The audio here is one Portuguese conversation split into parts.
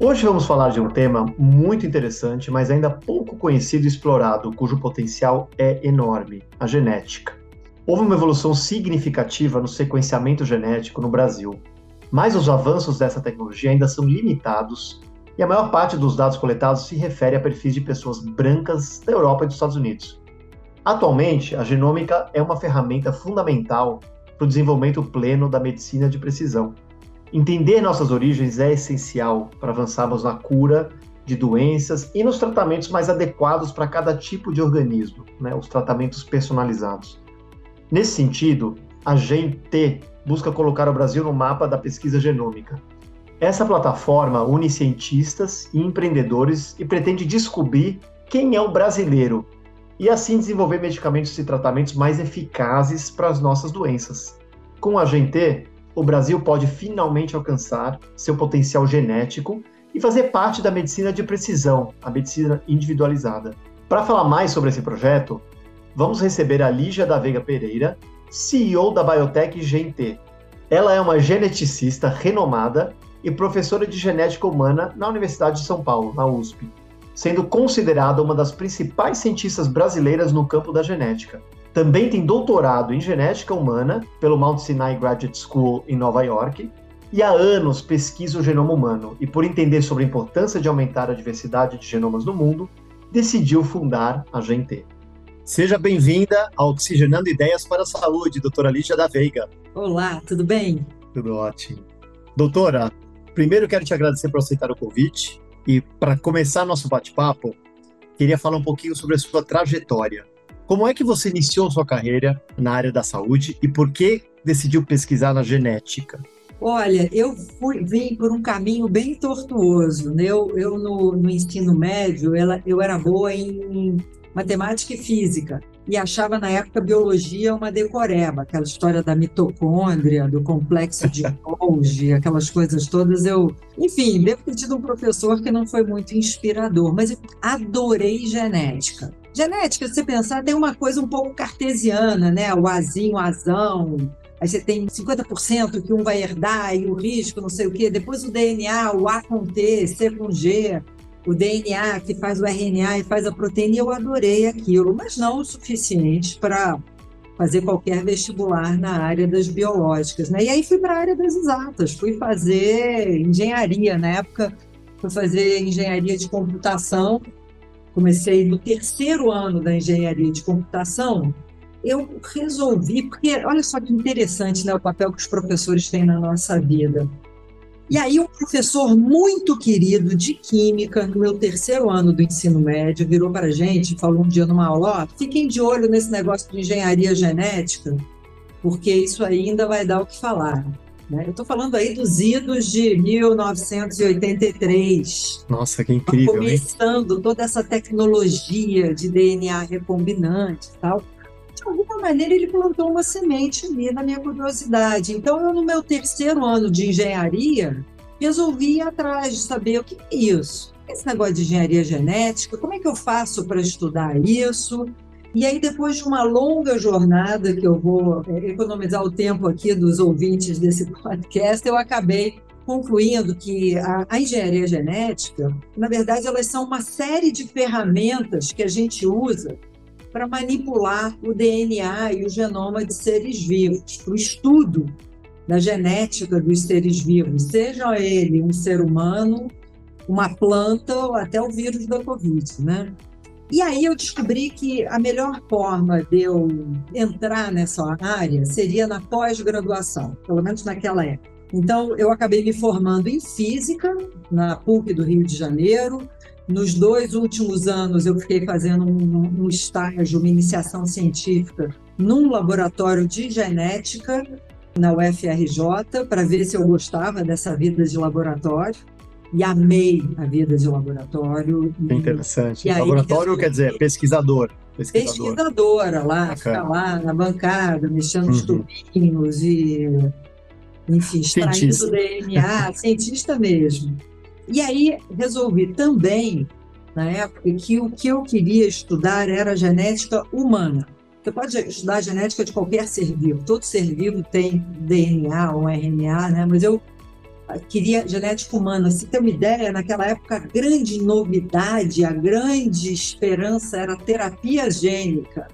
Hoje vamos falar de um tema muito interessante, mas ainda pouco conhecido e explorado, cujo potencial é enorme: a genética. Houve uma evolução significativa no sequenciamento genético no Brasil, mas os avanços dessa tecnologia ainda são limitados e a maior parte dos dados coletados se refere a perfis de pessoas brancas da Europa e dos Estados Unidos. Atualmente, a genômica é uma ferramenta fundamental para o desenvolvimento pleno da medicina de precisão Entender nossas origens é essencial para avançarmos na cura de doenças e nos tratamentos mais adequados para cada tipo de organismo, né, os tratamentos personalizados. Nesse sentido, a GENT busca colocar o Brasil no mapa da pesquisa genômica. Essa plataforma une cientistas e empreendedores e pretende descobrir quem é o brasileiro e assim desenvolver medicamentos e tratamentos mais eficazes para as nossas doenças. Com a GENT, o Brasil pode finalmente alcançar seu potencial genético e fazer parte da medicina de precisão, a medicina individualizada. Para falar mais sobre esse projeto, vamos receber a Lígia da Veiga Pereira, CEO da Biotech GNT. Ela é uma geneticista renomada e professora de genética humana na Universidade de São Paulo, na USP, sendo considerada uma das principais cientistas brasileiras no campo da genética. Também tem doutorado em genética humana pelo Mount Sinai Graduate School em Nova York e há anos pesquisa o genoma humano e, por entender sobre a importância de aumentar a diversidade de genomas no mundo, decidiu fundar a GNT. Seja bem-vinda ao Oxigenando Ideias para a Saúde, doutora Lígia da Veiga. Olá, tudo bem? Tudo ótimo. Doutora, primeiro quero te agradecer por aceitar o convite e, para começar nosso bate-papo, queria falar um pouquinho sobre a sua trajetória. Como é que você iniciou sua carreira na área da saúde e por que decidiu pesquisar na genética? Olha, eu fui, vim por um caminho bem tortuoso. Né? Eu, eu no, no ensino médio, ela, eu era boa em matemática e física e achava na época biologia uma decoreba, aquela história da mitocôndria, do complexo de Golgi, aquelas coisas todas. Eu, enfim, devo ter tido um professor que não foi muito inspirador, mas eu adorei genética. Genética, se você pensar, tem uma coisa um pouco cartesiana, né? O azinho, o azão. Aí você tem 50% que um vai herdar e o risco, não sei o quê. Depois o DNA, o A com T, C com G. O DNA que faz o RNA e faz a proteína. Eu adorei aquilo, mas não o suficiente para fazer qualquer vestibular na área das biológicas, né? E aí fui para a área das exatas, fui fazer engenharia na época, fui fazer engenharia de computação comecei no terceiro ano da engenharia de computação, eu resolvi, porque olha só que interessante né, o papel que os professores têm na nossa vida. E aí, um professor muito querido de química, no meu terceiro ano do ensino médio, virou para a gente e falou um dia numa aula: oh, fiquem de olho nesse negócio de engenharia genética, porque isso ainda vai dar o que falar. Né? Eu estou falando aí dos idos de 1983. Nossa, que incrível! Começando hein? toda essa tecnologia de DNA recombinante e tal. De alguma maneira, ele plantou uma semente ali na minha curiosidade. Então, eu, no meu terceiro ano de engenharia, resolvi ir atrás de saber o que é isso. Esse negócio de engenharia genética, como é que eu faço para estudar isso? E aí, depois de uma longa jornada, que eu vou é, economizar o tempo aqui dos ouvintes desse podcast, eu acabei concluindo que a, a, engenharia genética, na verdade, elas são uma série de ferramentas que a gente usa para manipular o DNA e o genoma de seres vivos, para o estudo da genética dos seres vivos, seja ele um ser humano, uma planta ou até o vírus da Covid, né? E aí eu descobri que a melhor forma de eu entrar nessa área seria na pós-graduação, pelo menos naquela época. Então, eu acabei me formando em física na PUC do Rio de Janeiro. Nos dois últimos anos, eu fiquei fazendo um, um estágio, uma iniciação científica num laboratório de genética na UFRJ, para ver se eu gostava dessa vida de laboratório. E amei a vida de laboratório. E, interessante. laboratório aí, quer dizer pesquisador. Pesquisadora, pesquisadora lá, ficar lá na bancada, mexendo nos uhum. tubinhos e, enfim, extraindo. DNA, cientista mesmo. E aí resolvi também, na época, que o que eu queria estudar era genética humana. Você pode estudar genética de qualquer ser vivo, todo ser vivo tem DNA ou RNA, né? mas eu queria genética humana. Se tem uma ideia, naquela época a grande novidade, a grande esperança era a terapia gênica.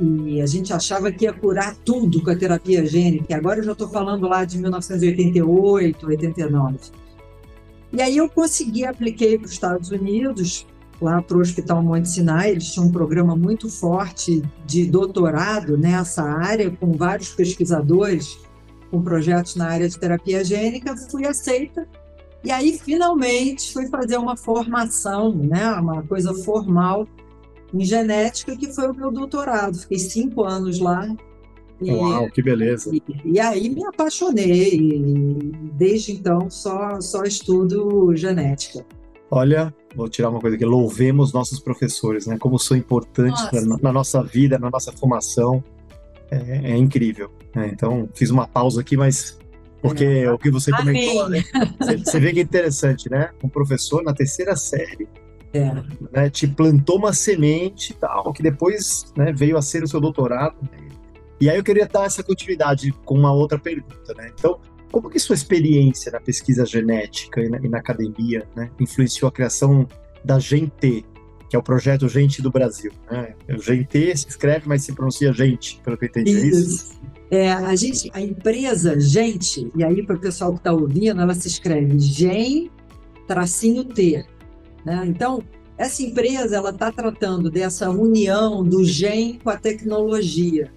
E a gente achava que ia curar tudo com a terapia gênica. E agora eu já estou falando lá de 1988, 89. E aí eu consegui, apliquei para os Estados Unidos, lá para o Hospital Monte Sinai, eles tinham um programa muito forte de doutorado nessa área, com vários pesquisadores com projetos na área de terapia gênica, fui aceita. E aí, finalmente, fui fazer uma formação, né, uma coisa formal em genética, que foi o meu doutorado. Fiquei cinco anos lá. E, Uau, que beleza! E, e aí me apaixonei. E desde então, só, só estudo genética. Olha, vou tirar uma coisa aqui. Louvemos nossos professores, né? Como são importantes na, na nossa vida, na nossa formação é, é incrível. Né? Então, fiz uma pausa aqui, mas porque é. o que você comentou, né? você, você, vê que é interessante, né? Um professor na terceira série é. né, te plantou uma semente tal, que depois né, veio a ser o seu doutorado. E aí eu queria dar essa continuidade com uma outra pergunta, né? Então, como que sua experiência na pesquisa genética e na, e na academia né, influenciou a criação da GENT, que é o projeto Gente do Brasil. Né? GT se escreve, mas se pronuncia gente, pelo que eu entendi. É isso. isso. É, a, gente, a empresa Gente, e aí para o pessoal que está ouvindo, ela se escreve GEM tracinho T. Né? Então, essa empresa ela está tratando dessa união do GEM com a tecnologia,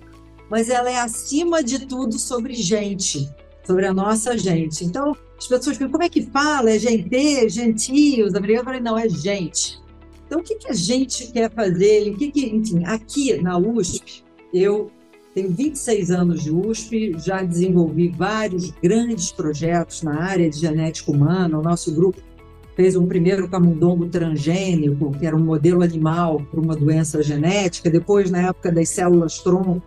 mas ela é acima de tudo sobre gente, sobre a nossa gente. Então, as pessoas perguntam como é que fala? É gente, gentios? Eu falei, não, é gente. Então, o que, que a gente quer fazer? O que, que, enfim, aqui na USP, eu tenho 26 anos de USP, já desenvolvi vários grandes projetos na área de genética humana. O nosso grupo fez um primeiro camundongo transgênico, que era um modelo animal para uma doença genética. Depois, na época das células-tronco,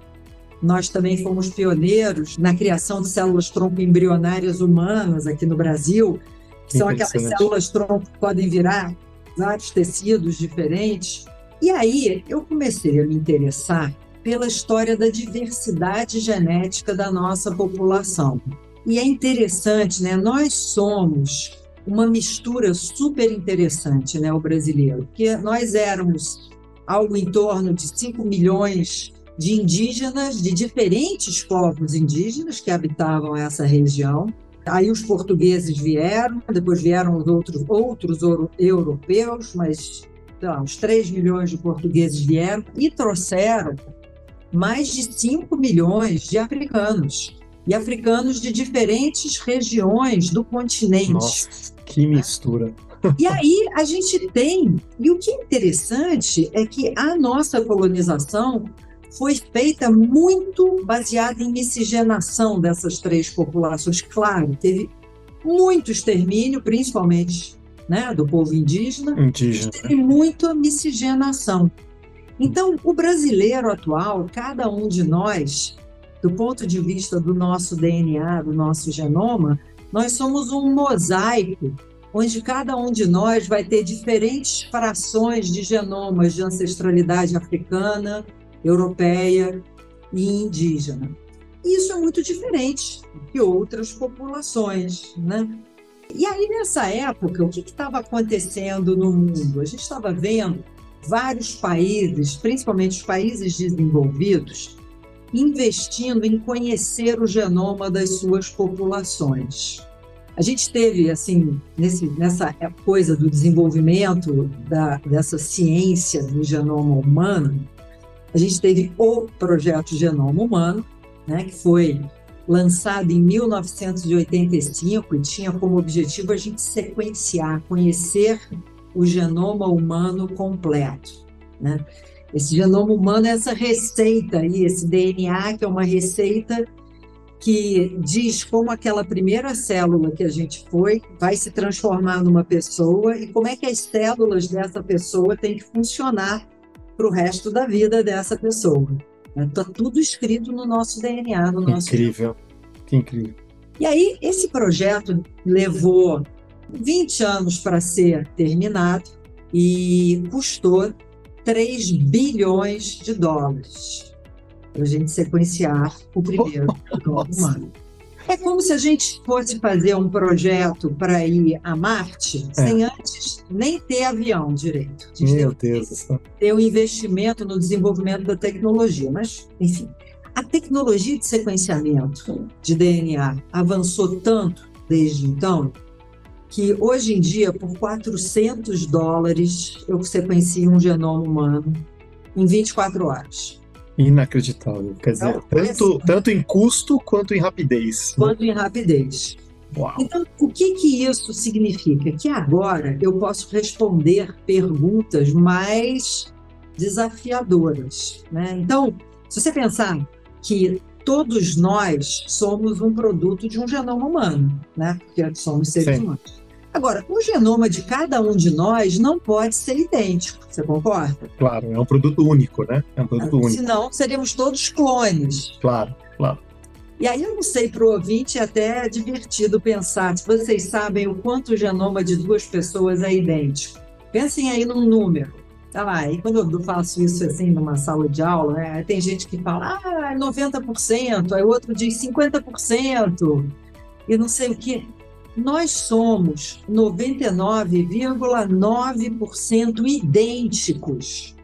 nós também fomos pioneiros na criação de células-tronco embrionárias humanas aqui no Brasil, que são aquelas células-tronco que podem virar vários tecidos diferentes. E aí eu comecei a me interessar pela história da diversidade genética da nossa população. E é interessante, né? Nós somos uma mistura super interessante, né, o brasileiro, porque nós éramos algo em torno de 5 milhões de indígenas, de diferentes povos indígenas que habitavam essa região. Aí os portugueses vieram, depois vieram os outros, outros europeus, mas lá, uns 3 milhões de portugueses vieram e trouxeram mais de 5 milhões de africanos. E africanos de diferentes regiões do continente. Nossa, que mistura. E aí a gente tem, e o que é interessante é que a nossa colonização foi feita muito baseada em miscigenação dessas três populações. Claro, teve muito extermínio, principalmente né, do povo indígena, indígena. teve muita miscigenação. Então, o brasileiro atual, cada um de nós, do ponto de vista do nosso DNA, do nosso genoma, nós somos um mosaico onde cada um de nós vai ter diferentes frações de genomas de ancestralidade africana, europeia e indígena. Isso é muito diferente de outras populações, né? E aí, nessa época, o que estava acontecendo no mundo? A gente estava vendo vários países, principalmente os países desenvolvidos, investindo em conhecer o genoma das suas populações. A gente teve, assim, nesse, nessa coisa do desenvolvimento da, dessa ciência do genoma humano, a gente teve o projeto Genoma Humano, né, que foi lançado em 1985 e tinha como objetivo a gente sequenciar, conhecer o genoma humano completo. Né? Esse genoma humano é essa receita aí, esse DNA que é uma receita que diz como aquela primeira célula que a gente foi vai se transformar numa pessoa e como é que as células dessa pessoa têm que funcionar para o resto da vida dessa pessoa. Está tudo escrito no nosso DNA, no nosso. Incrível, que incrível. E aí, esse projeto levou 20 anos para ser terminado e custou 3 bilhões de dólares para a gente sequenciar o primeiro humano. É como se a gente fosse fazer um projeto para ir a Marte é. sem antes nem ter avião direito. Meu Deus. Ter o um investimento no desenvolvimento da tecnologia. Mas, enfim, a tecnologia de sequenciamento de DNA avançou tanto desde então que hoje em dia, por 400 dólares, eu sequencio um genoma humano em 24 horas. Inacreditável. Quer dizer, tanto, tanto em custo quanto em rapidez. Quanto em rapidez. Uau. Então, o que, que isso significa? Que agora eu posso responder perguntas mais desafiadoras. Né? Então, se você pensar que todos nós somos um produto de um genoma humano, né? porque somos seres Sim. humanos. Agora, o genoma de cada um de nós não pode ser idêntico, você concorda? Claro, é um produto único, né? É um produto único. Senão, seríamos todos clones. Claro, claro. E aí eu não sei, para o ouvinte é até divertido pensar, se vocês sabem o quanto o genoma de duas pessoas é idêntico. Pensem aí num número. Tá lá, e quando eu faço isso assim numa sala de aula, né, tem gente que fala, ah, 90%, aí outro diz 50%, e não sei o quê. Nós somos 99,9% idênticos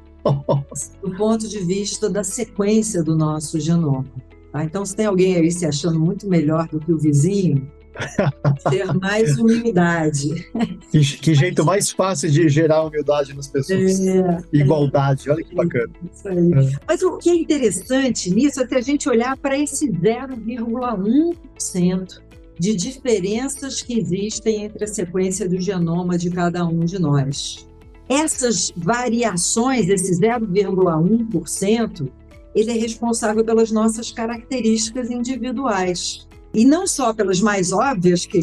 do ponto de vista da sequência do nosso genoma. Tá? Então, se tem alguém aí se achando muito melhor do que o vizinho, ter mais humildade. Que, que, jeito mais fácil de gerar humildade nas pessoas. É, Igualdade, é, olha que bacana. Isso aí. É. Mas o que é interessante nisso é que a gente olhar para esse 0,1% de diferenças que existem entre a sequência do genoma de cada um de nós. Essas variações, esse 0,1%, ele é responsável pelas nossas características individuais. E não só pelas mais óbvias, que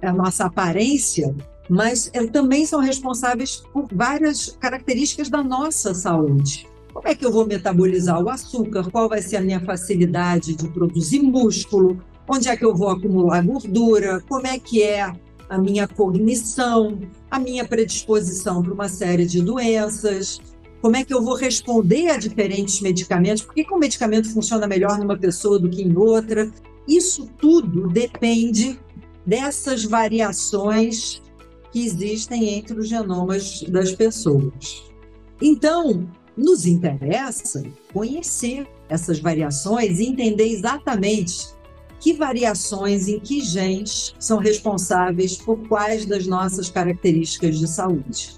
é a nossa aparência, mas também são responsáveis por várias características da nossa saúde. Como é que eu vou metabolizar o açúcar? Qual vai ser a minha facilidade de produzir músculo? Onde é que eu vou acumular gordura, como é que é a minha cognição, a minha predisposição para uma série de doenças, como é que eu vou responder a diferentes medicamentos, por que, que um medicamento funciona melhor numa pessoa do que em outra. Isso tudo depende dessas variações que existem entre os genomas das pessoas. Então, nos interessa conhecer essas variações e entender exatamente que variações em que genes são responsáveis por quais das nossas características de saúde.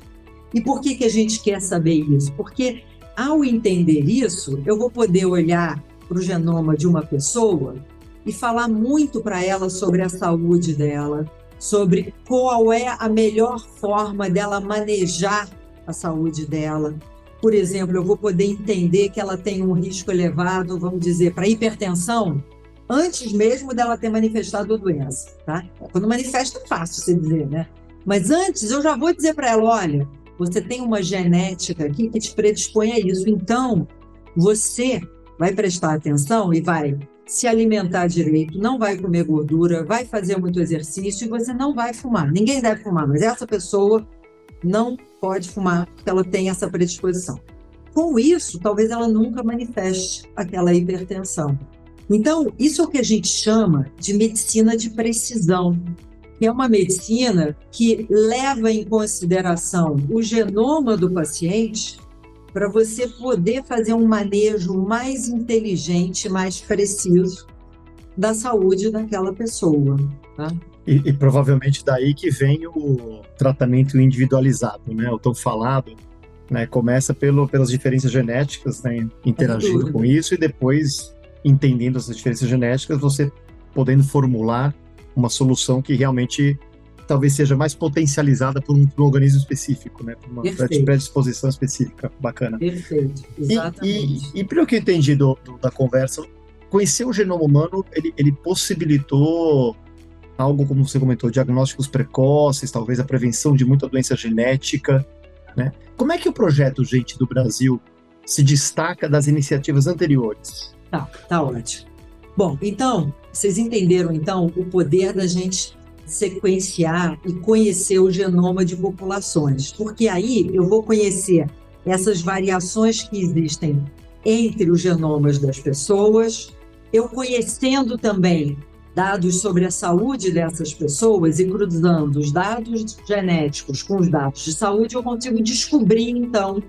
E por que, que a gente quer saber isso? Porque ao entender isso, eu vou poder olhar para o genoma de uma pessoa e falar muito para ela sobre a saúde dela, sobre qual é a melhor forma dela manejar a saúde dela. Por exemplo, eu vou poder entender que ela tem um risco elevado, vamos dizer, para hipertensão, antes mesmo dela ter manifestado a doença, tá? Quando manifesta é fácil você dizer, né? Mas antes eu já vou dizer para ela, olha, você tem uma genética aqui que te predispõe a isso, então você vai prestar atenção e vai se alimentar direito, não vai comer gordura, vai fazer muito exercício e você não vai fumar. Ninguém deve fumar, mas essa pessoa não pode fumar porque ela tem essa predisposição. Com isso, talvez ela nunca manifeste aquela hipertensão. Então, isso é o que a gente chama de medicina de precisão, que é uma medicina que leva em consideração o genoma do paciente para você poder fazer um manejo mais inteligente, mais preciso da saúde daquela pessoa. Tá? E, e, provavelmente daí que vem o tratamento individualizado, né? O tão falado, né? Começa pelo, pelas diferenças genéticas, né? Interagindo com isso e depois entendendo essas diferenças genéticas, você podendo formular uma solução que realmente talvez seja mais potencializada por um, por um organismo específico, né? Por uma Perfeito. predisposição específica. Bacana. Perfeito, exatamente. E, e, e pelo que eu entendi do, do, da conversa, conhecer o genoma humano, ele, ele possibilitou algo, como você comentou, diagnósticos precoces, talvez a prevenção de muita doença genética, né? Como é que o projeto Gente do Brasil se destaca das iniciativas anteriores? Tá, tá ótimo. Bom, então, vocês entenderam então o poder da gente sequenciar e conhecer o genoma de populações, porque aí eu vou conhecer essas variações que existem entre os genomas das pessoas, eu conhecendo também dados sobre a saúde dessas pessoas e cruzando os dados genéticos com os dados de saúde, eu consigo descobrir então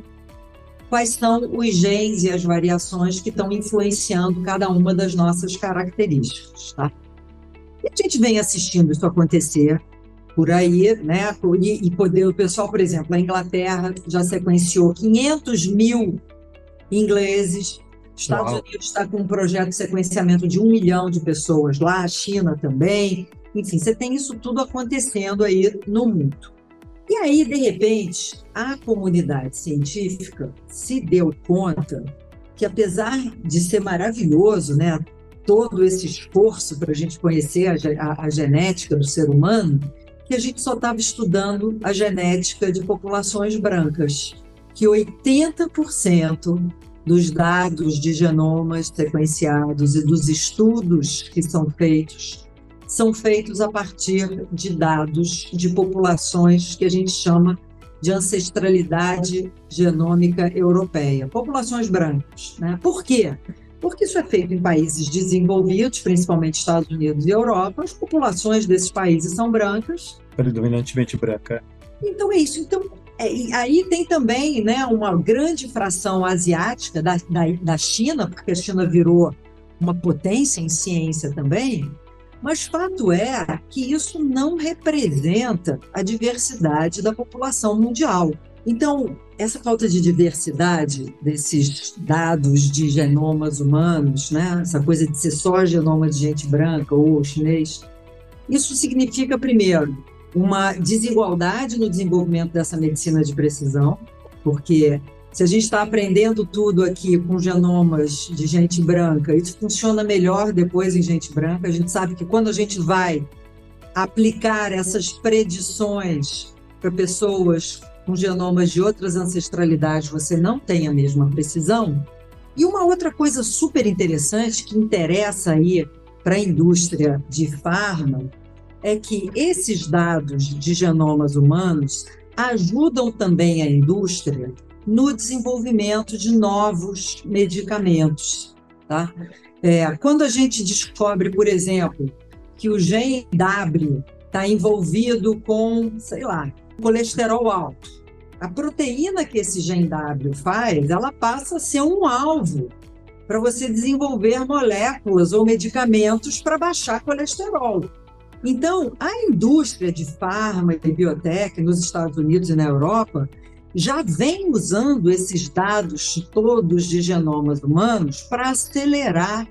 quais são os genes e as variações que estão influenciando cada uma das nossas características, tá? E a gente vem assistindo isso acontecer por aí, né? E, e poder, o pessoal, por exemplo, a Inglaterra já sequenciou 500 mil ingleses, Estados Uau. Unidos está com um projeto de sequenciamento de um milhão de pessoas lá, a China também. Enfim, você tem isso tudo acontecendo aí no mundo. E aí, de repente, a comunidade científica se deu conta que, apesar de ser maravilhoso, né, todo esse esforço para a gente conhecer a, a, a, genética do ser humano, que a gente só estava estudando a genética de populações brancas, que 80% dos dados de genomas sequenciados e dos estudos que são feitos são feitos a partir de dados de populações que a gente chama de ancestralidade genômica europeia, populações brancas. Né? Por quê? Porque isso é feito em países desenvolvidos, principalmente Estados Unidos e Europa, as populações desses países são brancas. Predominantemente branca. Então é isso. Então, é, aí tem também né, uma grande fração asiática da, da, da China, porque a China virou uma potência em ciência também, mas fato é que isso não representa a diversidade da população mundial. Então, essa falta de diversidade desses dados de genomas humanos, né? essa coisa de ser só genoma de gente branca ou chinês, isso significa, primeiro, uma desigualdade no desenvolvimento dessa medicina de precisão, porque se a gente está aprendendo tudo aqui com genomas de gente branca, isso funciona melhor depois em gente branca. A gente sabe que quando a gente vai aplicar essas predições para pessoas com genomas de outras ancestralidades, você não tem a mesma precisão. E uma outra coisa super interessante que interessa aí para a indústria de farma é que esses dados de genomas humanos ajudam também a indústria no desenvolvimento de novos medicamentos. Tá? É, quando a gente descobre, por exemplo, que o gene W está envolvido com, sei lá, colesterol alto, a proteína que esse gene W faz, ela passa a ser um alvo para você desenvolver moléculas ou medicamentos para baixar colesterol. Então, a indústria de farma e biotech nos Estados Unidos e na Europa já vem usando esses dados todos de genomas humanos para acelerar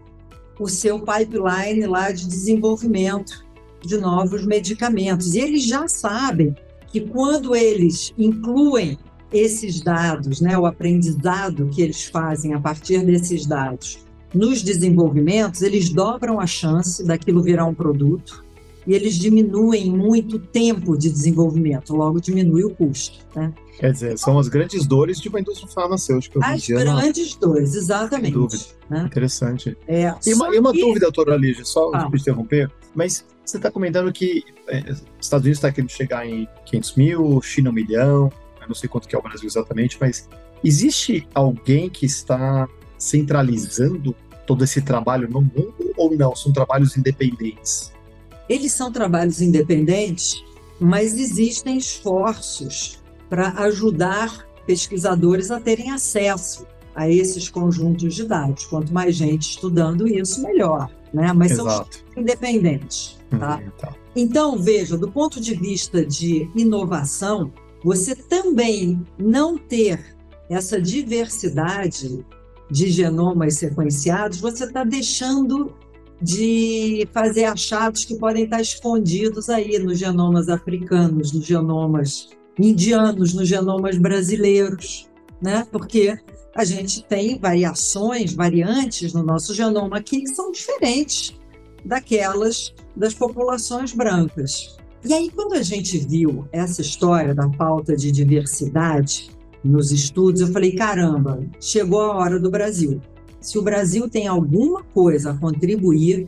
o seu pipeline lá de desenvolvimento de novos medicamentos. E eles já sabem que quando eles incluem esses dados, né, o aprendizado que eles fazem a partir desses dados nos desenvolvimentos, eles dobram a chance daquilo virar um produto e eles diminuem muito o tempo de desenvolvimento, logo diminui o custo. Né? Quer dizer, são as grandes dores de uma indústria farmacêutica. As dia, grandes não... dores, exatamente. Sem dúvida. Né? Interessante. É, e, uma, e uma que... dúvida, doutora Lígia, só ah. interromper, mas você está comentando que é, Estados Unidos está querendo chegar em 500 mil, China um milhão, eu não sei quanto que é o Brasil exatamente, mas existe alguém que está centralizando todo esse trabalho no mundo ou não? São trabalhos independentes? Eles são trabalhos independentes, mas existem esforços para ajudar pesquisadores a terem acesso a esses conjuntos de dados. Quanto mais gente estudando isso, melhor. Né? Mas Exato. são independentes. Tá? Uhum, tá. Então, veja, do ponto de vista de inovação, você também não ter essa diversidade de genomas sequenciados, você está deixando de fazer achados que podem estar escondidos aí nos genomas africanos, nos genomas indianos, nos genomas brasileiros. né? Porque a gente tem variações, variantes no nosso genoma que são diferentes daquelas das populações brancas. E aí, quando a gente viu essa história da falta de diversidade nos estudos, eu falei: caramba, chegou a hora do Brasil. Se o Brasil tem alguma coisa a contribuir,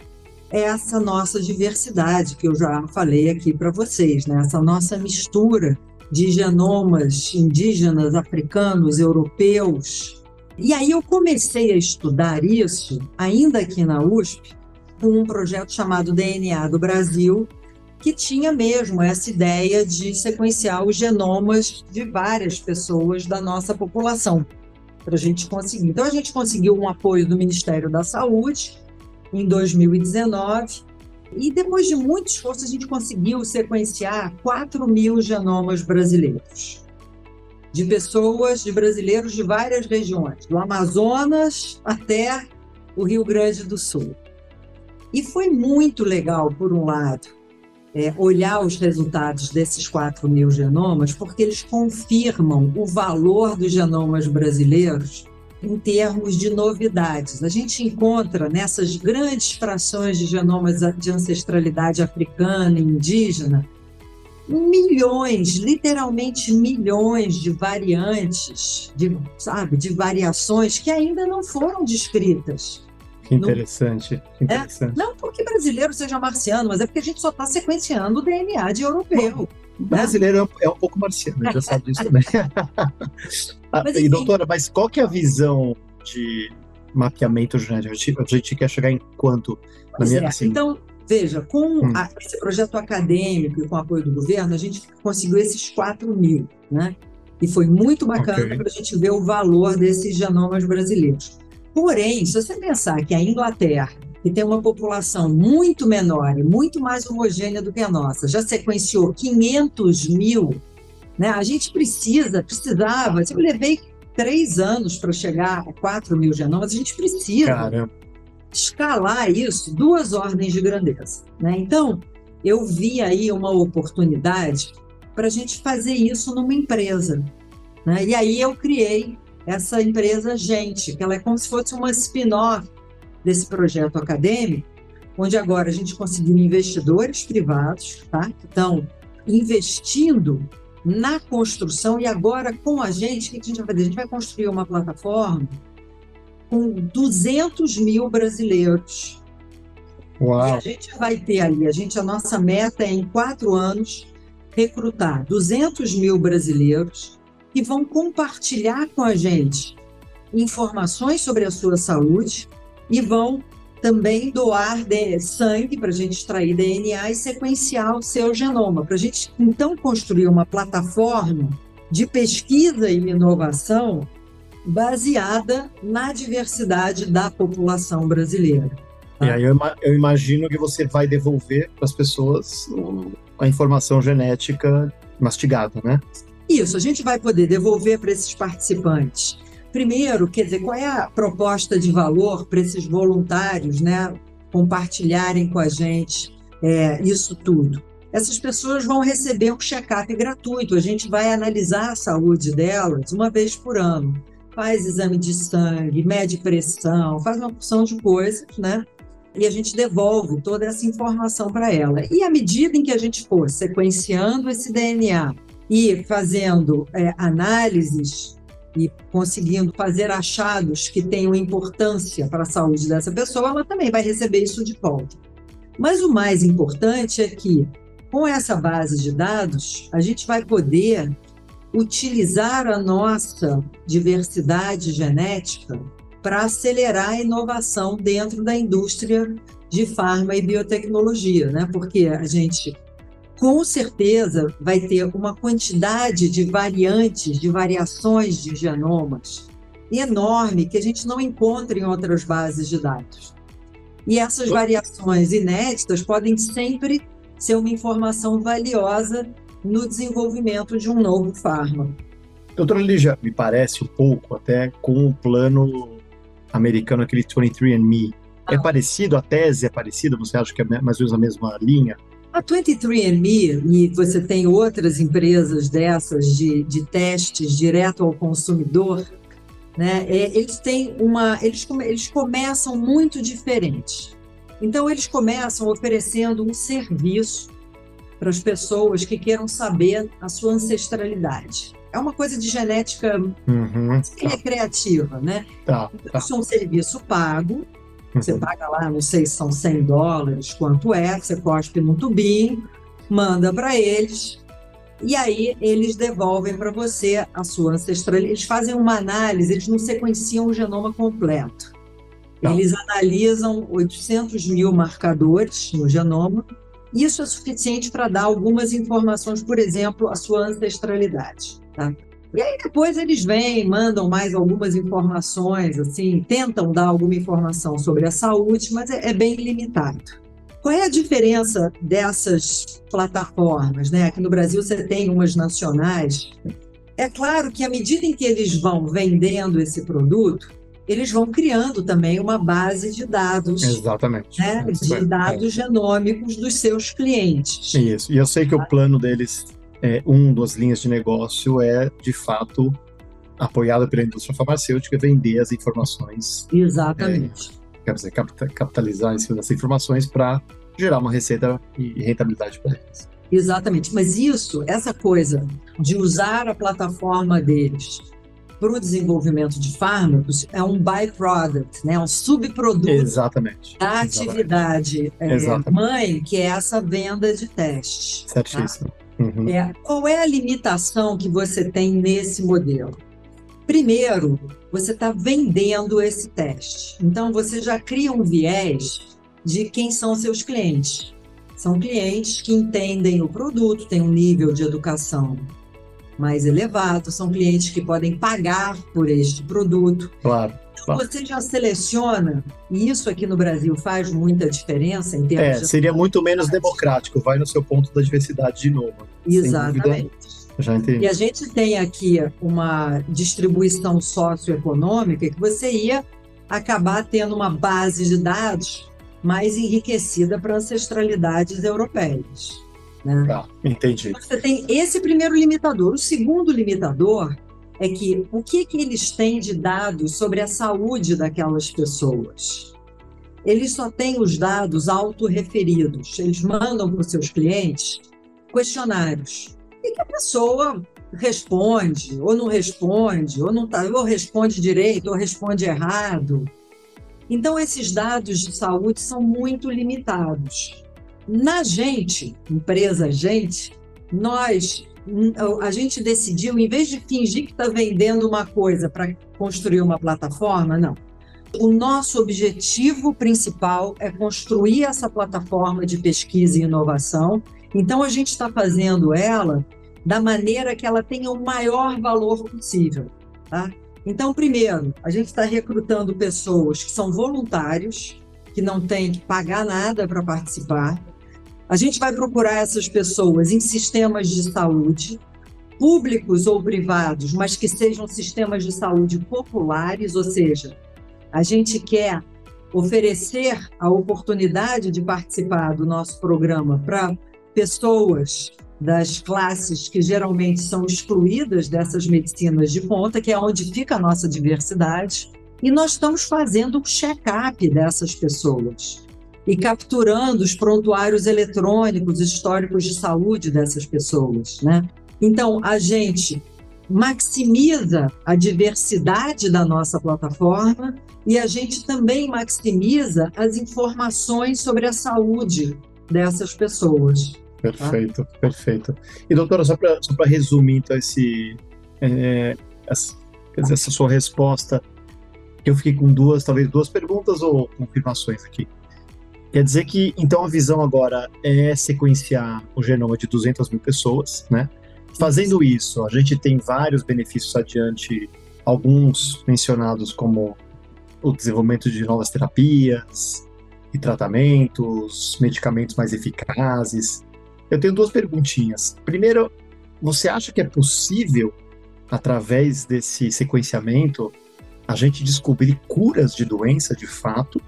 é essa nossa diversidade que eu já falei aqui para vocês, né? essa nossa mistura de genomas indígenas, africanos, europeus. E aí eu comecei a estudar isso, ainda aqui na USP, com um projeto chamado DNA do Brasil, que tinha mesmo essa ideia de sequenciar os genomas de várias pessoas da nossa população, para a gente conseguir. Então, a gente conseguiu um apoio do Ministério da Saúde em 2019 e depois de muito esforço, a gente conseguiu sequenciar 4 mil genomas brasileiros. De pessoas, de brasileiros de várias regiões, do Amazonas até o Rio Grande do Sul. E foi muito legal, por um lado, é, olhar os resultados desses 4 mil genomas, porque eles confirmam o valor dos genomas brasileiros em termos de novidades. A gente encontra nessas grandes frações de genomas de ancestralidade africana e indígena milhões, literalmente milhões de variantes, de, sabe, de variações que ainda não foram descritas. Que interessante, que interessante. É, não porque brasileiro seja marciano, mas é porque a gente só está sequenciando o DNA de europeu. O brasileiro é um pouco marciano, já sabe disso também. Ah, mas, e doutora, mas qual que é a visão de mapeamento genético? A gente, a gente quer chegar em quanto? Minha, é. assim... Então, veja, com hum. a, esse projeto acadêmico e com o apoio do governo, a gente conseguiu esses 4 mil, né? E foi muito bacana okay. para a gente ver o valor desses genomas brasileiros. Porém, se você pensar que a Inglaterra, que tem uma população muito menor e muito mais homogênea do que a nossa, já sequenciou 500 mil né? A gente precisa, precisava, eu levei três anos para chegar a 4 mil genomas, a gente precisa Caramba. escalar isso duas ordens de grandeza. Né? Então, eu vi aí uma oportunidade para a gente fazer isso numa empresa. Né? E aí eu criei essa empresa Gente, que ela é como se fosse uma spin-off desse projeto acadêmico, onde agora a gente conseguiu investidores privados, tá? que estão investindo na construção e agora com a gente, o que a gente vai fazer? A gente vai construir uma plataforma com 200 mil brasileiros. Uau. E a gente vai ter ali, a gente, a nossa meta é em quatro anos recrutar 200 mil brasileiros que vão compartilhar com a gente informações sobre a sua saúde e vão também doar sangue para a gente extrair DNA e sequenciar o seu genoma, para a gente então construir uma plataforma de pesquisa e inovação baseada na diversidade da população brasileira. Tá? E aí eu, eu, imagino que você vai devolver para as pessoas a informação genética mastigada, né? Isso, a gente vai poder devolver para esses participantes Primeiro, quer dizer, qual é a proposta de valor para esses voluntários, né, compartilharem com a gente é, isso tudo? Essas pessoas vão receber um check-up gratuito. A gente vai analisar a saúde delas uma vez por ano. Faz exame de sangue, mede pressão, faz uma porção de coisas, né? E a gente devolve toda essa informação para ela. E à medida em que a gente for sequenciando esse DNA e fazendo é, análises e conseguindo fazer achados que tenham importância para a saúde dessa pessoa, ela também vai receber isso de volta. Mas o mais importante é que, com essa base de dados, a gente vai poder utilizar a nossa diversidade genética para acelerar a inovação dentro da indústria de farma e biotecnologia, né? Porque a gente com certeza vai ter uma quantidade de variantes, de variações de genomas enorme que a gente não encontra em outras bases de dados. E essas variações inéditas podem sempre ser uma informação valiosa no desenvolvimento de um novo fármaco. Doutora Lígia, me parece um pouco até com o plano americano, aquele 23andMe. É ah. parecido? A tese é parecida? Você acha que é mais ou menos a mesma linha? A 23andMe, e você tem outras empresas dessas de, de testes direto ao consumidor, né? É, eles têm uma, eles, eles começam muito diferente. Então eles começam oferecendo um serviço para as pessoas que queiram saber a sua ancestralidade. É uma coisa de genética uhum, tá. recreativa, né? Tá, tá. Isso é um serviço pago. Você uhum. paga lá, não sei se são 100 dólares, quanto é, você cospe num tubinho, manda para eles, e aí eles devolvem para você a sua ancestralidade. Eles fazem uma análise, eles não sequenciam o genoma completo. Não. Eles analisam 800 mil marcadores no genoma. Isso é suficiente para dar algumas informações, por exemplo, a sua ancestralidade. Tá? E aí depois eles vêm, mandam mais algumas informações, assim, tentam dar alguma informação sobre a saúde, mas é, é bem limitado. Qual é a diferença dessas plataformas? Né? Aqui no Brasil você tem umas nacionais. É claro que à medida em que eles vão vendendo esse produto, eles vão criando também uma base de dados. Exatamente. Né? De dados é. genômicos dos seus clientes. Isso. E eu sei que o plano deles, é, um das linhas de negócio é, de fato, apoiado pela indústria farmacêutica, vender as informações. Exatamente. É, quer dizer, capitalizar em cima dessas informações para gerar uma receita e rentabilidade para eles. Exatamente, mas isso, essa coisa de usar a plataforma deles para o desenvolvimento de fármacos é um byproduct, né? um subproduto Exatamente. da atividade é, mãe, que é essa venda de testes. Tá? Certíssimo. Tá? Uhum. É, qual é a limitação que você tem nesse modelo? Primeiro, você está vendendo esse teste. Então, você já cria um viés de quem são seus clientes. São clientes que entendem o produto, têm um nível de educação mais elevado, são clientes que podem pagar por este produto. Claro. Então, você já seleciona, e isso aqui no Brasil faz muita diferença em termos. É, de... seria muito menos democrático, vai no seu ponto da diversidade de novo. Exatamente. Já entendi. E a gente tem aqui uma distribuição socioeconômica que você ia acabar tendo uma base de dados mais enriquecida para ancestralidades europeias. Né? Tá, entendi. Você tem esse primeiro limitador. O segundo limitador é que o que, que eles têm de dados sobre a saúde daquelas pessoas? Eles só têm os dados autorreferidos. Eles mandam para os seus clientes questionários e que a pessoa responde, ou não responde, ou não tá, ou responde direito, ou responde errado. Então, esses dados de saúde são muito limitados. Na gente, empresa gente, nós, a gente decidiu, em vez de fingir que está vendendo uma coisa para construir uma plataforma, não. O nosso objetivo principal é construir essa plataforma de pesquisa e inovação então, a gente está fazendo ela da maneira que ela tenha o maior valor possível. Tá? Então, primeiro, a gente está recrutando pessoas que são voluntários, que não têm que pagar nada para participar. A gente vai procurar essas pessoas em sistemas de saúde, públicos ou privados, mas que sejam sistemas de saúde populares, ou seja, a gente quer oferecer a oportunidade de participar do nosso programa para pessoas das classes que geralmente são excluídas dessas medicinas de ponta, que é onde fica a nossa diversidade, e nós estamos fazendo um check-up dessas pessoas e capturando os prontuários eletrônicos históricos de saúde dessas pessoas, né? Então, a gente maximiza a diversidade da nossa plataforma e a gente também maximiza as informações sobre a saúde dessas pessoas. Perfeito, tá? perfeito. E doutora, só para resumir então esse, é, essa, essa sua resposta, eu fiquei com duas, talvez duas perguntas ou confirmações aqui. Quer dizer que, então, a visão agora é sequenciar o genoma de 200 mil pessoas, né? Fazendo isso, a gente tem vários benefícios adiante, alguns mencionados como o desenvolvimento de novas terapias e tratamentos, medicamentos mais eficazes, eu tenho duas perguntinhas. Primeiro, você acha que é possível, através desse sequenciamento, a gente descobrir curas de doença de fato?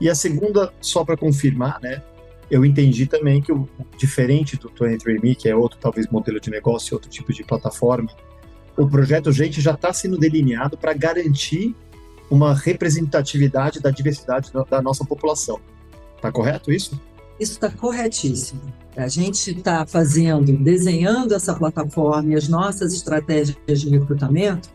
E a segunda, só para confirmar, né? eu entendi também que o diferente do 23Me, que é outro talvez modelo de negócio, outro tipo de plataforma, o projeto Gente já está sendo delineado para garantir uma representatividade da diversidade da, da nossa população. Está correto isso? Isso está corretíssimo. A gente está fazendo, desenhando essa plataforma e as nossas estratégias de recrutamento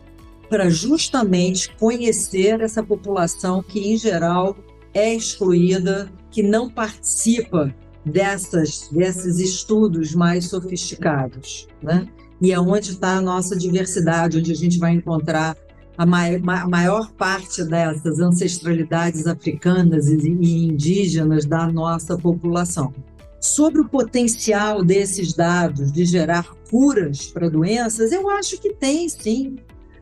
para justamente conhecer essa população que, em geral, é excluída, que não participa dessas, desses estudos mais sofisticados. Né? E é onde está a nossa diversidade, onde a gente vai encontrar a maior parte dessas ancestralidades africanas e indígenas da nossa população. Sobre o potencial desses dados de gerar curas para doenças, eu acho que tem sim.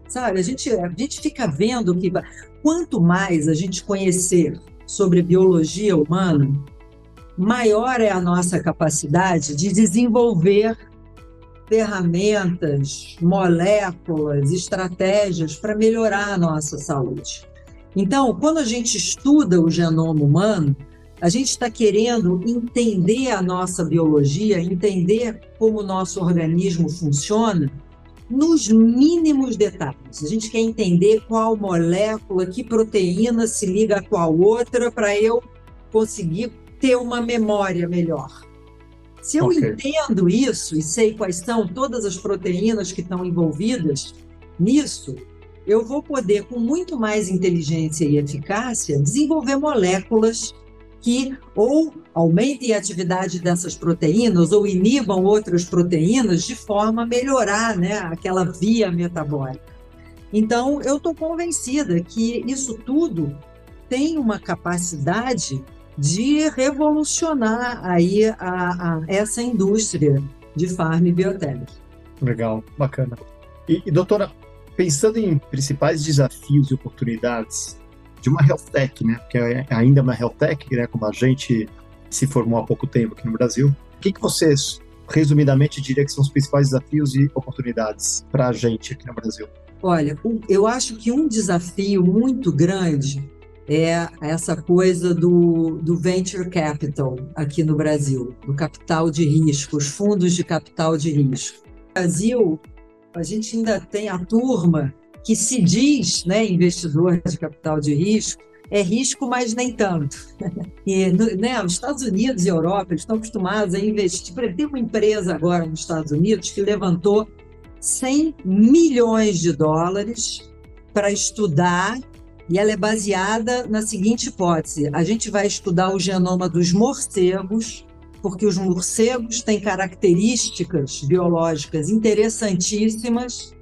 Sabe, a gente, a gente fica vendo que quanto mais a gente conhecer sobre biologia humana, maior é a nossa capacidade de desenvolver ferramentas, moléculas, estratégias para melhorar a nossa saúde. Então, quando a gente estuda o genoma humano, a gente está querendo entender a nossa biologia, entender como o nosso organismo funciona nos mínimos detalhes. A gente quer entender qual molécula, que proteína se liga a qual outra para eu conseguir ter uma memória melhor. Se eu okay. entendo isso e sei quais são todas as proteínas que estão envolvidas nisso, eu vou poder, com muito mais inteligência e eficácia, desenvolver moléculas que ou aumentem a atividade dessas proteínas ou inibam outras proteínas de forma a melhorar né, aquela via metabólica. Então, eu estou convencida que isso tudo tem uma capacidade de revolucionar aí a, a, essa indústria de farm e biotech. Legal, bacana. E, e, doutora, pensando em principais desafios e oportunidades de uma health tech, né, que é ainda uma health tech, né, como a gente se formou há pouco tempo aqui no Brasil, o que, que vocês, resumidamente, diria que são os principais desafios e oportunidades para a gente aqui no Brasil? Olha, eu acho que um desafio muito grande é essa coisa do, do venture capital aqui no Brasil, do capital de risco, os fundos de capital de risco. No Brasil, a gente ainda tem a turma que se diz né, investidor de capital de risco, é risco, mas nem tanto. E, né, os Estados Unidos e Europa eles estão acostumados a investir. Tem uma empresa agora nos Estados Unidos que levantou 100 milhões de dólares para estudar e ela é baseada na seguinte hipótese: a gente vai estudar o genoma dos morcegos, porque os morcegos têm características biológicas interessantíssimas,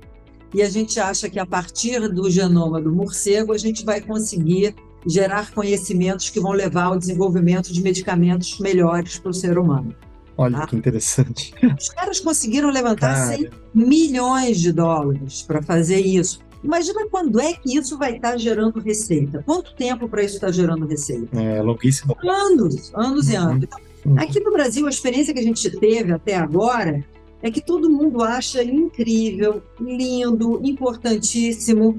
e a gente acha que a partir do genoma do morcego a gente vai conseguir gerar conhecimentos que vão levar ao desenvolvimento de medicamentos melhores para o ser humano. Olha tá? que interessante. Os caras conseguiram levantar Cara. 100 milhões de dólares para fazer isso. Imagina quando é que isso vai estar gerando receita. Quanto tempo para isso estar gerando receita? É longuíssimo. Anos, anos e uhum. anos. Então, uhum. Aqui no Brasil, a experiência que a gente teve até agora é que todo mundo acha incrível, lindo, importantíssimo,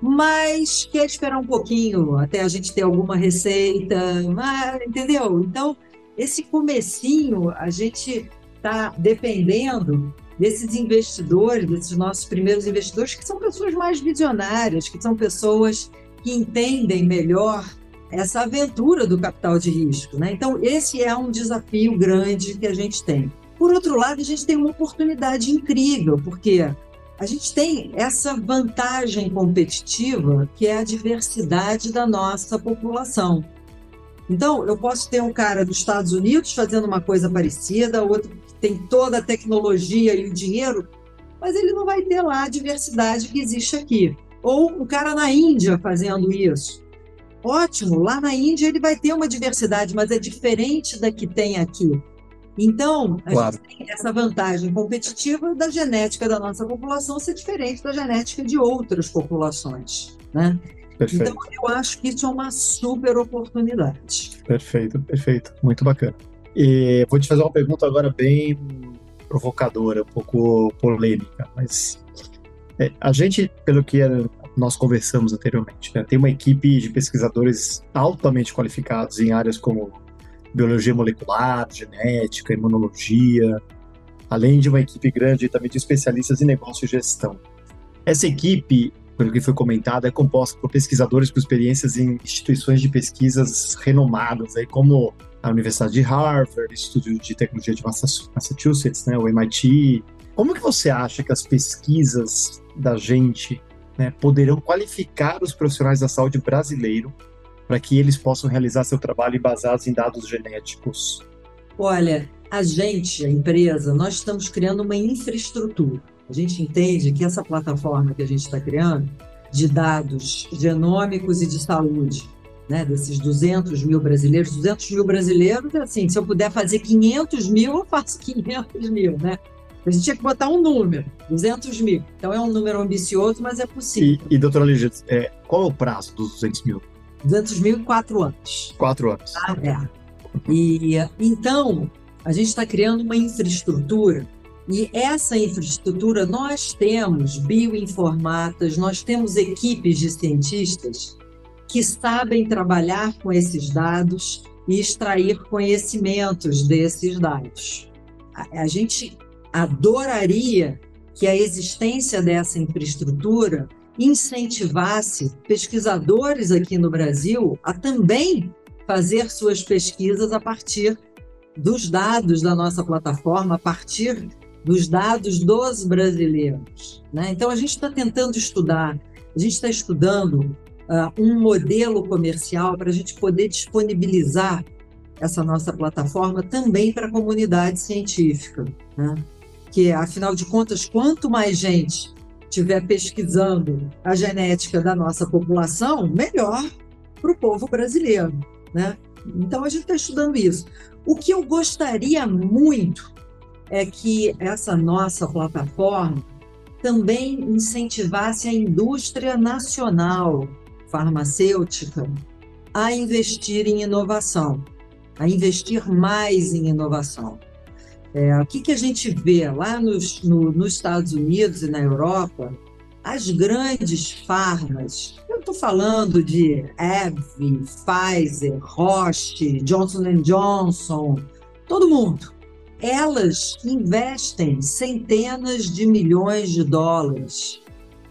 mas quer esperar um pouquinho até a gente ter alguma receita, mas, entendeu? Então, esse comecinho, a gente está dependendo desses investidores, desses nossos primeiros investidores, que são pessoas mais visionárias, que são pessoas que entendem melhor essa aventura do capital de risco. Né? Então, esse é um desafio grande que a gente tem. Por outro lado, a gente tem uma oportunidade incrível, porque a gente tem essa vantagem competitiva que é a diversidade da nossa população. Então, eu posso ter um cara dos Estados Unidos fazendo uma coisa parecida, outro que tem toda a tecnologia e o dinheiro, mas ele não vai ter lá a diversidade que existe aqui. Ou o cara na Índia fazendo isso. Ótimo, lá na Índia ele vai ter uma diversidade, mas é diferente da que tem aqui. Então, a claro. gente tem essa vantagem competitiva da genética da nossa população ser diferente da genética de outras populações. Né? Perfeito. Então, eu acho que isso é uma super oportunidade. Perfeito, perfeito. Muito bacana. E vou te fazer uma pergunta agora bem provocadora, um pouco polêmica, mas é, a gente, pelo que nós conversamos anteriormente, né, tem uma equipe de pesquisadores altamente qualificados em áreas como biologia molecular, genética, imunologia, além de uma equipe grande também de especialistas em negócio e gestão. Essa equipe, pelo que foi comentado, é composta por pesquisadores com experiências em instituições de pesquisas renomadas, aí como a Universidade de Harvard, Instituto de Tecnologia de Massachusetts, né, o MIT. Como que você acha que as pesquisas da gente né, poderão qualificar os profissionais da saúde brasileiro para que eles possam realizar seu trabalho baseados em dados genéticos? Olha, a gente, a empresa, nós estamos criando uma infraestrutura. A gente entende que essa plataforma que a gente está criando, de dados genômicos e de saúde, né, desses 200 mil brasileiros, 200 mil brasileiros, assim, se eu puder fazer 500 mil, eu faço 500 mil, né? A gente tinha que botar um número, 200 mil. Então é um número ambicioso, mas é possível. E, e doutora Lígia, é, qual é o prazo dos 200 mil? 200 mil em quatro anos. Quatro anos. Ah, é. E, então, a gente está criando uma infraestrutura e essa infraestrutura nós temos bioinformatas, nós temos equipes de cientistas que sabem trabalhar com esses dados e extrair conhecimentos desses dados. A, a gente adoraria que a existência dessa infraestrutura incentivasse pesquisadores aqui no Brasil a também fazer suas pesquisas a partir dos dados da nossa plataforma, a partir dos dados dos brasileiros. Né? Então, a gente está tentando estudar, a gente está estudando uh, um modelo comercial para a gente poder disponibilizar essa nossa plataforma também para a comunidade científica. Né? Que, afinal de contas, quanto mais gente estiver pesquisando a genética da nossa população, melhor para o povo brasileiro. Né? Então, a gente está estudando isso. O que eu gostaria muito é que essa nossa plataforma também incentivasse a indústria nacional farmacêutica a investir em inovação, a investir mais em inovação. É, o que, que a gente vê lá nos, no, nos Estados Unidos e na Europa, as grandes farmas, eu estou falando de AbbVie, Pfizer, Roche, Johnson Johnson, todo mundo. Elas investem centenas de milhões de dólares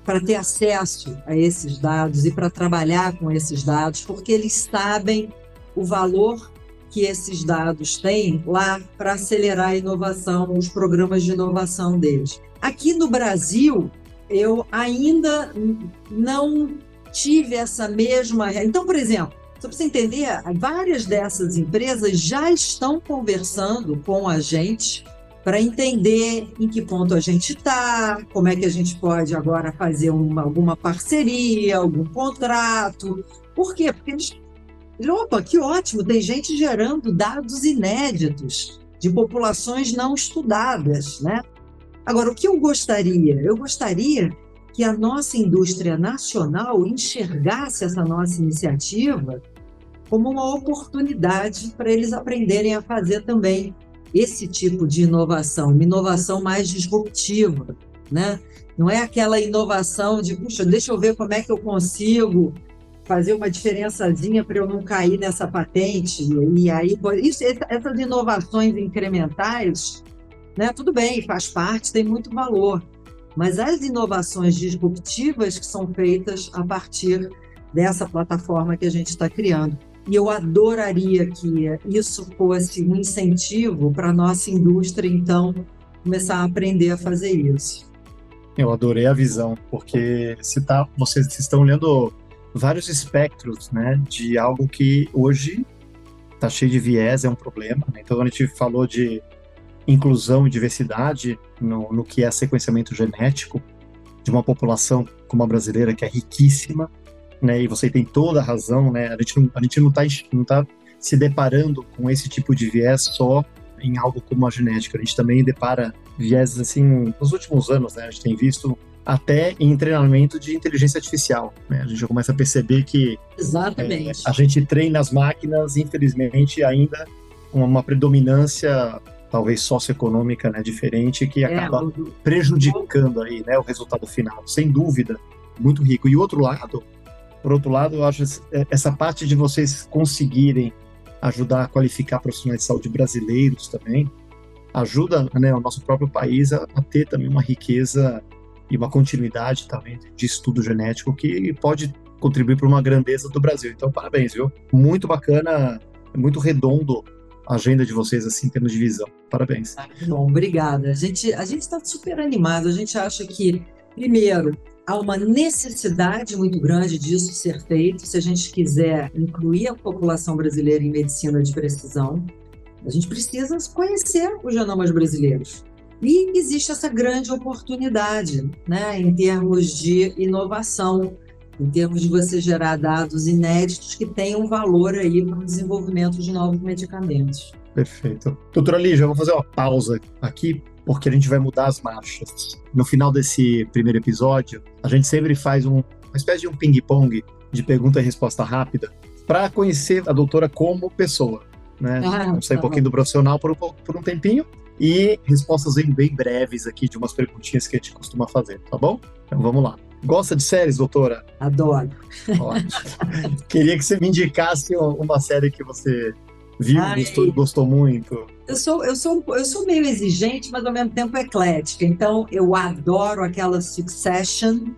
para ter acesso a esses dados e para trabalhar com esses dados, porque eles sabem o valor que esses dados têm lá para acelerar a inovação, os programas de inovação deles. Aqui no Brasil, eu ainda não tive essa mesma. Então, por exemplo, só para você entender, várias dessas empresas já estão conversando com a gente para entender em que ponto a gente está, como é que a gente pode agora fazer uma, alguma parceria, algum contrato. Por quê? Porque eles. Opa, que ótimo! Tem gente gerando dados inéditos de populações não estudadas, né? Agora, o que eu gostaria? Eu gostaria que a nossa indústria nacional enxergasse essa nossa iniciativa como uma oportunidade para eles aprenderem a fazer também esse tipo de inovação, uma inovação mais disruptiva, né? Não é aquela inovação de, puxa, deixa eu ver como é que eu consigo fazer uma diferençazinha para eu não cair nessa patente. E aí, isso, essas inovações incrementais, né? Tudo bem, faz parte, tem muito valor. Mas as inovações disruptivas que são feitas a partir dessa plataforma que a gente está criando. E eu adoraria que isso fosse um incentivo para a nossa indústria, então, começar a aprender a fazer isso. Eu adorei a visão, porque se tá, vocês estão olhando vários espectros né, de algo que hoje está cheio de viés, é um problema. Né? Então, a gente falou de inclusão e diversidade no, no que é sequenciamento genético de uma população como a brasileira, que é riquíssima, né? E você tem toda a razão, né? A gente não, está tá se deparando com esse tipo de viés só em algo como a genética. A gente também depara viés assim nos últimos anos, né? A gente tem visto até em treinamento de inteligência artificial. Né? A gente já começa a perceber que Exatamente. É, a gente treina as máquinas, infelizmente, ainda uma predominância talvez socioeconômica né, diferente que é, acaba é, prejudicando aí né, o resultado final. Sem dúvida, muito rico. E o outro lado, por outro lado, eu acho essa parte de vocês conseguirem ajudar a qualificar profissionais de saúde brasileiros também, ajuda né, o nosso próprio país a, a ter também uma riqueza e uma continuidade também de estudo genético que pode contribuir para uma grandeza do Brasil. Então, parabéns, viu? Muito bacana, muito redondo a agenda de vocês, assim, em termos de visão. Parabéns. Bom, obrigada. A gente a está super animado. A gente acha que, primeiro, há uma necessidade muito grande disso ser feito, se a gente quiser incluir a população brasileira em medicina de precisão. A gente precisa conhecer os genomas brasileiros. E existe essa grande oportunidade né, em termos de inovação, em termos de você gerar dados inéditos que tenham valor aí para o desenvolvimento de novos medicamentos. Perfeito. Doutora Lígia, eu vou fazer uma pausa aqui porque a gente vai mudar as marchas. No final desse primeiro episódio, a gente sempre faz um, uma espécie de um ping-pong de pergunta e resposta rápida para conhecer a doutora como pessoa. Né? Ah, Vamos sair tá um pouquinho do profissional por um, por um tempinho e respostas bem, bem breves aqui de umas perguntinhas que a gente costuma fazer, tá bom? Então vamos lá. Gosta de séries, doutora? Adoro. Ótimo. Queria que você me indicasse uma série que você viu, Ai, gostou, gostou muito. Eu sou, eu, sou, eu sou meio exigente, mas ao mesmo tempo eclética. Então, eu adoro aquela Succession,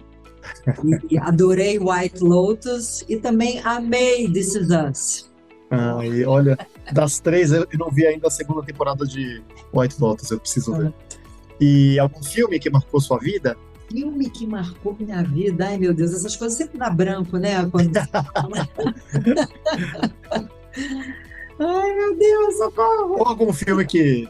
adorei White Lotus e também amei This Is Us. Ah, e olha, das três eu não vi ainda a segunda temporada de White Lotus, eu preciso ver. E algum filme que marcou sua vida? Filme que marcou minha vida, ai meu Deus, essas coisas sempre dá branco, né? Quando... Ai, meu Deus, socorro! Ou algum filme que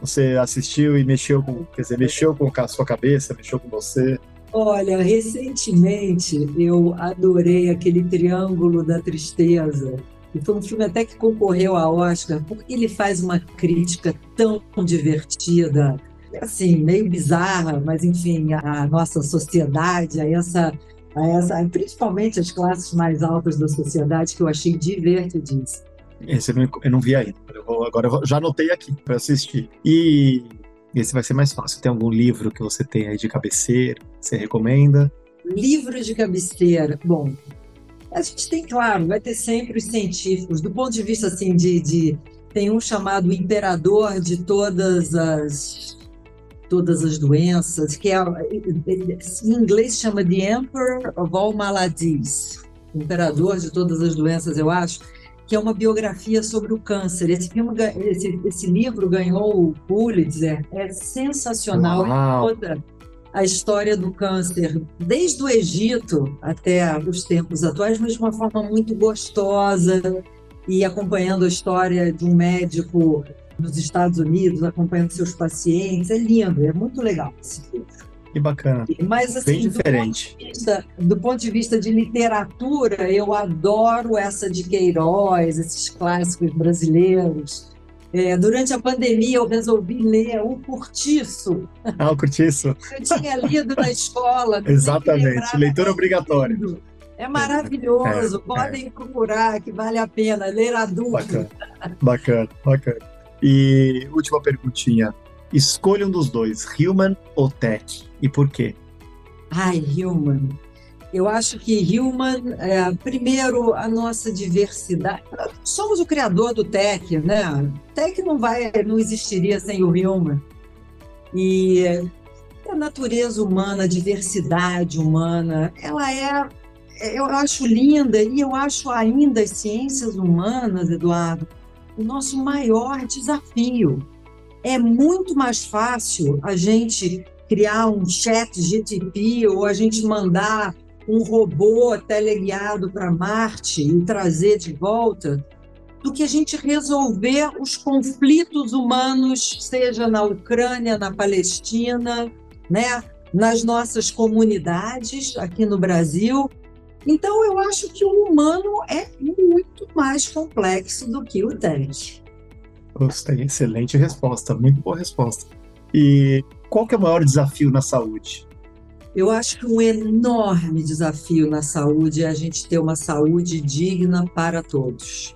você assistiu e mexeu com, quer dizer, mexeu com a sua cabeça, mexeu com você? Olha, recentemente eu adorei aquele Triângulo da Tristeza. E foi um filme até que concorreu a Oscar, porque ele faz uma crítica tão divertida, assim, meio bizarra, mas enfim, a nossa sociedade, a essa, a essa, principalmente as classes mais altas da sociedade, que eu achei divertidíssimo. Esse eu não, eu não vi ainda. Eu vou, agora eu vou, já anotei aqui para assistir. E esse vai ser mais fácil. Tem algum livro que você tem aí de cabeceira? Você recomenda? Livro de cabeceira. Bom, a gente tem, claro, vai ter sempre os científicos. Do ponto de vista assim de, de tem um chamado imperador de todas as todas as doenças, que é em inglês chama The Emperor of All Maladies, imperador de todas as doenças, eu acho que é uma biografia sobre o câncer. Esse, filme, esse, esse livro ganhou o Pulitzer, é sensacional. Uau. A história do câncer, desde o Egito até os tempos atuais, mas de uma forma muito gostosa e acompanhando a história de um médico nos Estados Unidos, acompanhando seus pacientes. É lindo, é muito legal esse livro. Que bacana. Mas, assim, Bem diferente. Do ponto, vista, do ponto, de vista de literatura, eu adoro essa de Queiroz, esses clássicos brasileiros. É, durante a pandemia, eu resolvi ler O Curtiço. Ah, o Curtiço. Eu tinha lido na escola. Exatamente, leitura obrigatória. É maravilhoso, é, podem é. procurar, que vale a pena, ler adulto. Bacana, bacana, bacana. E última perguntinha. Escolha um dos dois, Human ou Tech, e por quê? Ai, Human. Eu acho que Human, é, primeiro, a nossa diversidade. Somos o criador do Tech, né? Tech não vai, não existiria sem o Human. E a natureza humana, a diversidade humana, ela é, eu acho linda e eu acho ainda as ciências humanas, Eduardo, o nosso maior desafio é muito mais fácil a gente criar um chat GTP ou a gente mandar um robô teleguiado para Marte e trazer de volta do que a gente resolver os conflitos humanos, seja na Ucrânia, na Palestina, né, nas nossas comunidades aqui no Brasil. Então, eu acho que o humano é muito mais complexo do que o tanque. Gostei, excelente resposta, muito boa resposta. E qual que é o maior desafio na saúde? Eu acho que um enorme desafio na saúde é a gente ter uma saúde digna para todos,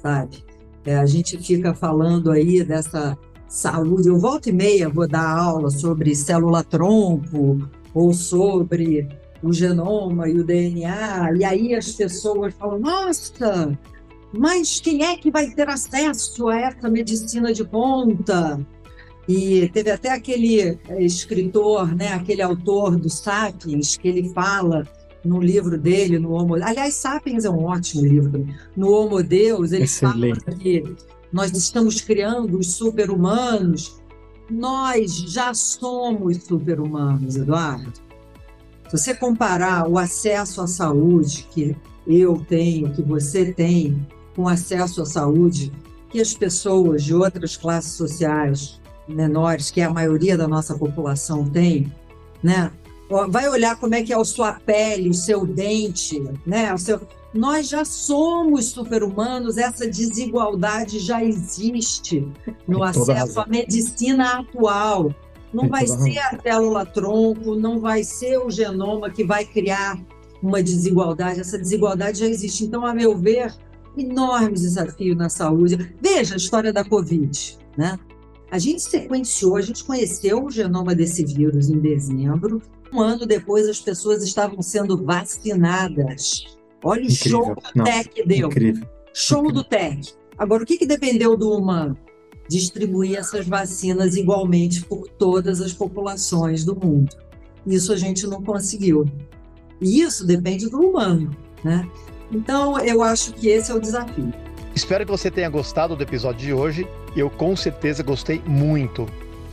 sabe? É, a gente fica falando aí dessa saúde. Eu volto e meia vou dar aula sobre célula-tronco ou sobre o genoma e o DNA, e aí as pessoas falam: nossa, Mas quem é que vai ter acesso a essa medicina de ponta? E teve até aquele eh, escritor, né, aquele autor do Sapiens, que ele fala no livro dele, no Homo... Aliás, Sapiens é um ótimo livro. No Homo Deus, ele Excelente. fala que nós estamos criando os super-humanos. Nós já somos super-humanos, Eduardo. Se você comparar o acesso à saúde que eu tenho, que você tem, com acesso à saúde que as pessoas de outras classes sociais menores, que a maioria da nossa população tem, né? Vai olhar como é que é a sua pele, o seu dente, né? O seu... Nós já somos super-humanos, essa desigualdade já existe no acesso à medicina atual. Não vai ser a célula-tronco, não vai ser o genoma que vai criar uma desigualdade, essa desigualdade já existe. Então, a meu ver, enormes desafios na saúde. Veja a história da Covid, né? A gente sequenciou, a gente conheceu o genoma desse vírus em dezembro. Um ano depois, as pessoas estavam sendo vacinadas. Olha o incrível. show que o TEC deu. Incrível. Show incrível. do TEC. Agora, o que, que dependeu do humano? Distribuir essas vacinas igualmente por todas as populações do mundo. Isso a gente não conseguiu. E isso depende do humano, né? Então, eu acho que esse é o desafio. Espero que você tenha gostado do episódio de hoje. Eu com certeza gostei muito.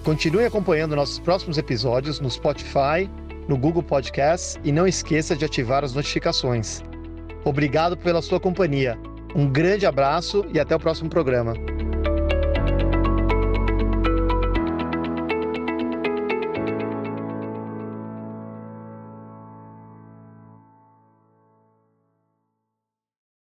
Continue acompanhando nossos próximos episódios no Spotify, no Google Podcasts e não esqueça de ativar as notificações. Obrigado pela sua companhia. Um grande abraço e até o próximo programa.